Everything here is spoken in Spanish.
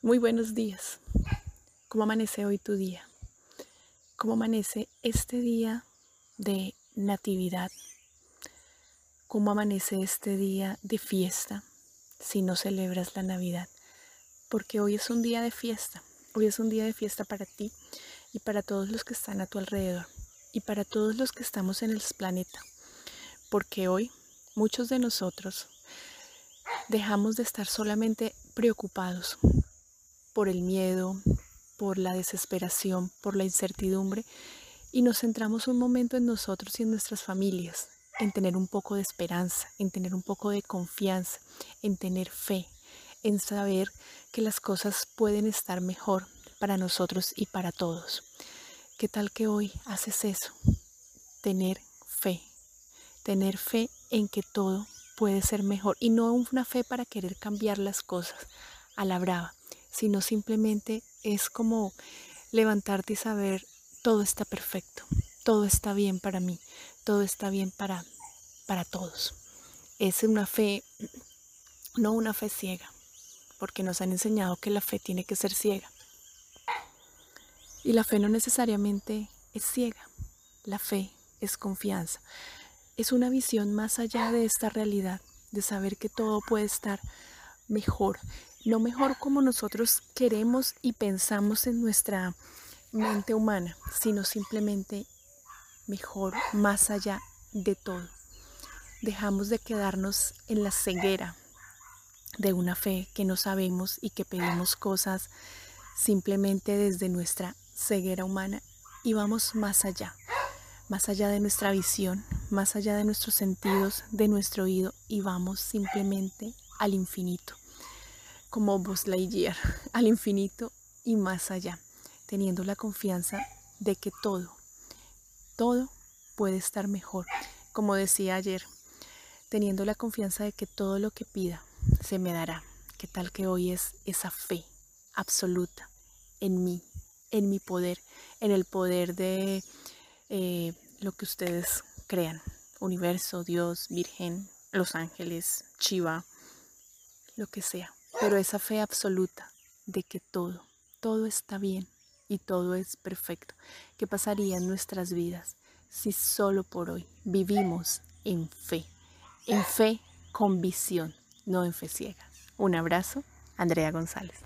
Muy buenos días. ¿Cómo amanece hoy tu día? ¿Cómo amanece este día de natividad? ¿Cómo amanece este día de fiesta si no celebras la Navidad? Porque hoy es un día de fiesta. Hoy es un día de fiesta para ti y para todos los que están a tu alrededor y para todos los que estamos en el planeta. Porque hoy muchos de nosotros dejamos de estar solamente preocupados por el miedo, por la desesperación, por la incertidumbre y nos centramos un momento en nosotros y en nuestras familias, en tener un poco de esperanza, en tener un poco de confianza, en tener fe, en saber que las cosas pueden estar mejor para nosotros y para todos. ¿Qué tal que hoy haces eso? Tener fe, tener fe en que todo puede ser mejor y no una fe para querer cambiar las cosas a la brava, sino simplemente es como levantarte y saber todo está perfecto, todo está bien para mí, todo está bien para, para todos. Es una fe, no una fe ciega, porque nos han enseñado que la fe tiene que ser ciega. Y la fe no necesariamente es ciega, la fe es confianza, es una visión más allá de esta realidad, de saber que todo puede estar mejor, no mejor como nosotros queremos y pensamos en nuestra mente humana, sino simplemente mejor, más allá de todo. Dejamos de quedarnos en la ceguera de una fe que no sabemos y que pedimos cosas simplemente desde nuestra ceguera humana y vamos más allá, más allá de nuestra visión, más allá de nuestros sentidos, de nuestro oído y vamos simplemente al infinito como Buzz Lightyear, al infinito y más allá, teniendo la confianza de que todo, todo puede estar mejor. Como decía ayer, teniendo la confianza de que todo lo que pida se me dará. ¿Qué tal que hoy es esa fe absoluta en mí, en mi poder, en el poder de eh, lo que ustedes crean? Universo, Dios, Virgen, los ángeles, Chiva, lo que sea pero esa fe absoluta de que todo, todo está bien y todo es perfecto. ¿Qué pasaría en nuestras vidas si solo por hoy vivimos en fe? En fe con visión, no en fe ciega. Un abrazo, Andrea González.